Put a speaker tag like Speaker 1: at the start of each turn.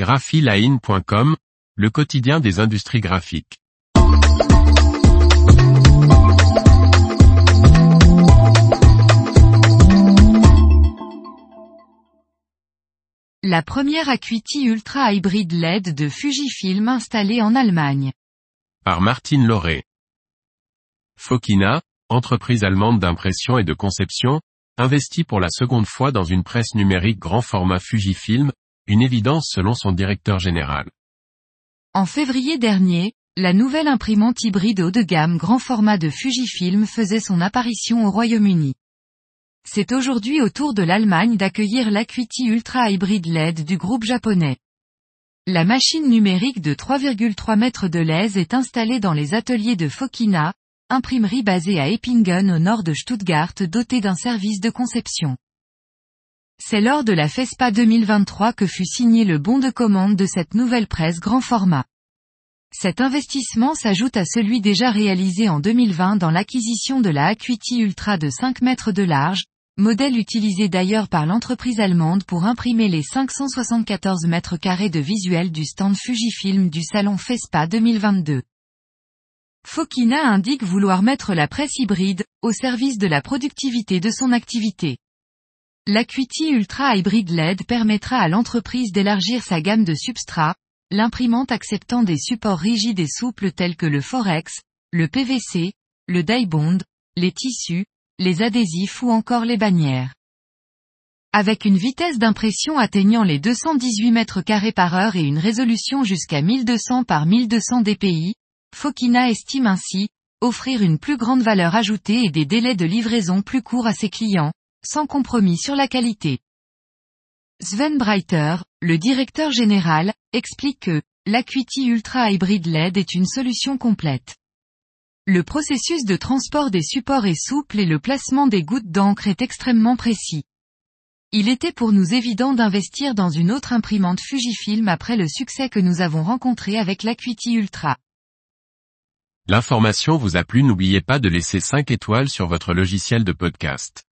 Speaker 1: graphiline.com, le quotidien des industries graphiques.
Speaker 2: La première Acuity Ultra Hybrid LED de Fujifilm installée en Allemagne.
Speaker 1: Par Martine Lauré. Fokina, entreprise allemande d'impression et de conception, investit pour la seconde fois dans une presse numérique grand format Fujifilm, une évidence selon son directeur général.
Speaker 2: En février dernier, la nouvelle imprimante hybride haut de gamme grand format de Fujifilm faisait son apparition au Royaume-Uni. C'est aujourd'hui au tour de l'Allemagne d'accueillir l'Acuity Ultra Hybrid LED du groupe japonais. La machine numérique de 3,3 mètres de lèse est installée dans les ateliers de Fokina, imprimerie basée à Eppingen au nord de Stuttgart dotée d'un service de conception. C'est lors de la FESPA 2023 que fut signé le bon de commande de cette nouvelle presse grand format. Cet investissement s'ajoute à celui déjà réalisé en 2020 dans l'acquisition de la Acuity Ultra de 5 mètres de large, modèle utilisé d'ailleurs par l'entreprise allemande pour imprimer les 574 mètres carrés de visuel du stand Fujifilm du salon FESPA 2022. Fokina indique vouloir mettre la presse hybride, au service de la productivité de son activité. L'Acuity Ultra Hybrid LED permettra à l'entreprise d'élargir sa gamme de substrats, l'imprimante acceptant des supports rigides et souples tels que le Forex, le PVC, le die bond, les tissus, les adhésifs ou encore les bannières. Avec une vitesse d'impression atteignant les 218 mètres carrés par heure et une résolution jusqu'à 1200 par 1200 dpi, Fokina estime ainsi, offrir une plus grande valeur ajoutée et des délais de livraison plus courts à ses clients, sans compromis sur la qualité. Sven Breiter, le directeur général, explique que, l'Acuity Ultra Hybrid LED est une solution complète. Le processus de transport des supports est souple et le placement des gouttes d'encre est extrêmement précis. Il était pour nous évident d'investir dans une autre imprimante Fujifilm après le succès que nous avons rencontré avec l'Acuity Ultra.
Speaker 1: L'information vous a plu n'oubliez pas de laisser 5 étoiles sur votre logiciel de podcast.